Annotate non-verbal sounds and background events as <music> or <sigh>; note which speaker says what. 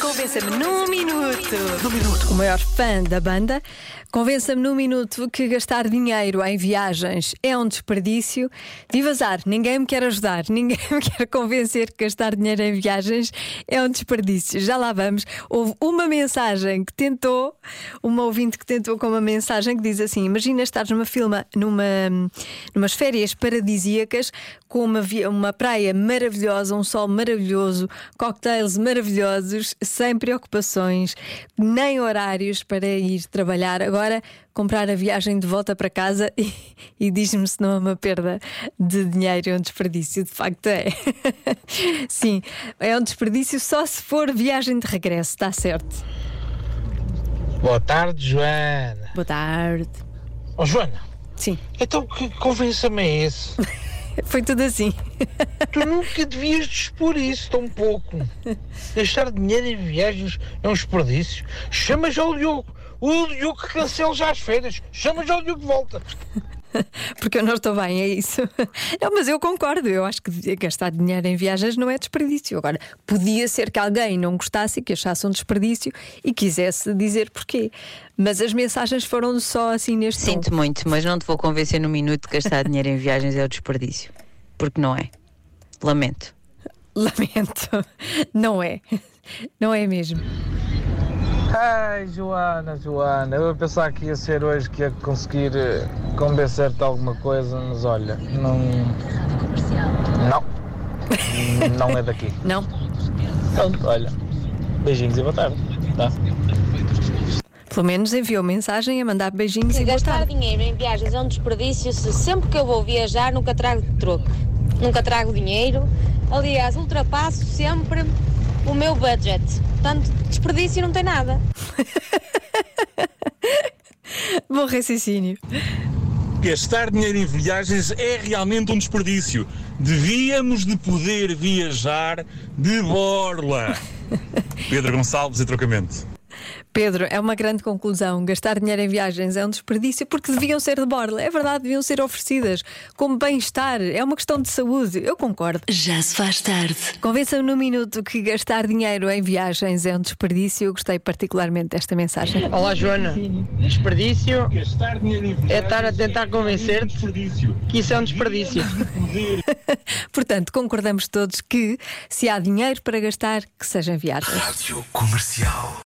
Speaker 1: Convença-me num minuto. Num minuto. O maior fã da banda. Convença-me num minuto que gastar dinheiro em viagens é um desperdício. Viva azar, ninguém me quer ajudar, <laughs> ninguém me quer convencer que gastar dinheiro em viagens é um desperdício. Já lá vamos. Houve uma mensagem que tentou, uma ouvinte que tentou com uma mensagem que diz assim: Imagina estar numa filma, numa, numas férias paradisíacas com uma, uma praia maravilhosa, um sol maravilhoso, cocktails maravilhosos, sem preocupações, nem horários para ir trabalhar. Agora, comprar a viagem de volta para casa <laughs> e, e diz-me se não é uma perda de dinheiro, é um desperdício. De facto, é. <laughs> Sim, é um desperdício só se for viagem de regresso, está certo.
Speaker 2: Boa tarde, Joana.
Speaker 1: Boa tarde.
Speaker 2: Oh, Joana.
Speaker 1: Sim.
Speaker 2: Então que convença-me é esse? <laughs>
Speaker 1: Foi tudo assim.
Speaker 2: Tu nunca devias dispor isso tão pouco. Gastar dinheiro em viagens é um desperdício. Chama já o Diogo. O Diogo que cancela já as férias. Chama já o Diogo de volta. <laughs>
Speaker 1: Porque eu não estou bem, é isso. <laughs> Não, mas eu concordo. Eu acho que gastar dinheiro em viagens não é desperdício. Agora, podia ser que alguém não gostasse e que achasse um desperdício e quisesse dizer porquê. Mas as mensagens foram só assim neste
Speaker 3: Sinto
Speaker 1: tom.
Speaker 3: muito, mas não te vou convencer no minuto que gastar dinheiro em viagens é o desperdício. Porque não é. Lamento. <laughs>
Speaker 1: Lamento. Não é. Não é mesmo.
Speaker 4: Ai, Joana, Joana, eu ia pensar que ia ser hoje que ia conseguir eh, convencer-te alguma coisa, mas olha, não. Não. <laughs> Não é daqui.
Speaker 1: Não?
Speaker 4: Pronto, olha. Beijinhos e boa tarde. Tá?
Speaker 1: Pelo menos enviou mensagem a mandar beijinhos e boa
Speaker 5: Gastar
Speaker 1: tarde.
Speaker 5: dinheiro em viagens é um desperdício se sempre que eu vou viajar nunca trago troco, nunca trago dinheiro. Aliás, ultrapasso sempre o meu budget. Portanto, desperdício não tem nada. <laughs>
Speaker 1: Bom raciocínio.
Speaker 6: Gastar dinheiro em viagens é realmente um desperdício. Devíamos de poder viajar de borla. <laughs> Pedro Gonçalves e trocamento.
Speaker 1: Pedro, é uma grande conclusão. Gastar dinheiro em viagens é um desperdício porque deviam ser de borla. É verdade, deviam ser oferecidas como bem-estar. É uma questão de saúde. Eu concordo.
Speaker 7: Já se faz tarde.
Speaker 1: Convença-me no minuto que gastar dinheiro em viagens é um desperdício. Eu gostei particularmente desta mensagem.
Speaker 8: Olá, Joana. Desperdício
Speaker 6: Gastar dinheiro em viagens
Speaker 8: é estar a tentar convencer-te
Speaker 6: desperdício.
Speaker 8: que isso é um desperdício. <laughs>
Speaker 1: Portanto, concordamos todos que se há dinheiro para gastar, que seja em viagens.
Speaker 7: Rádio Comercial.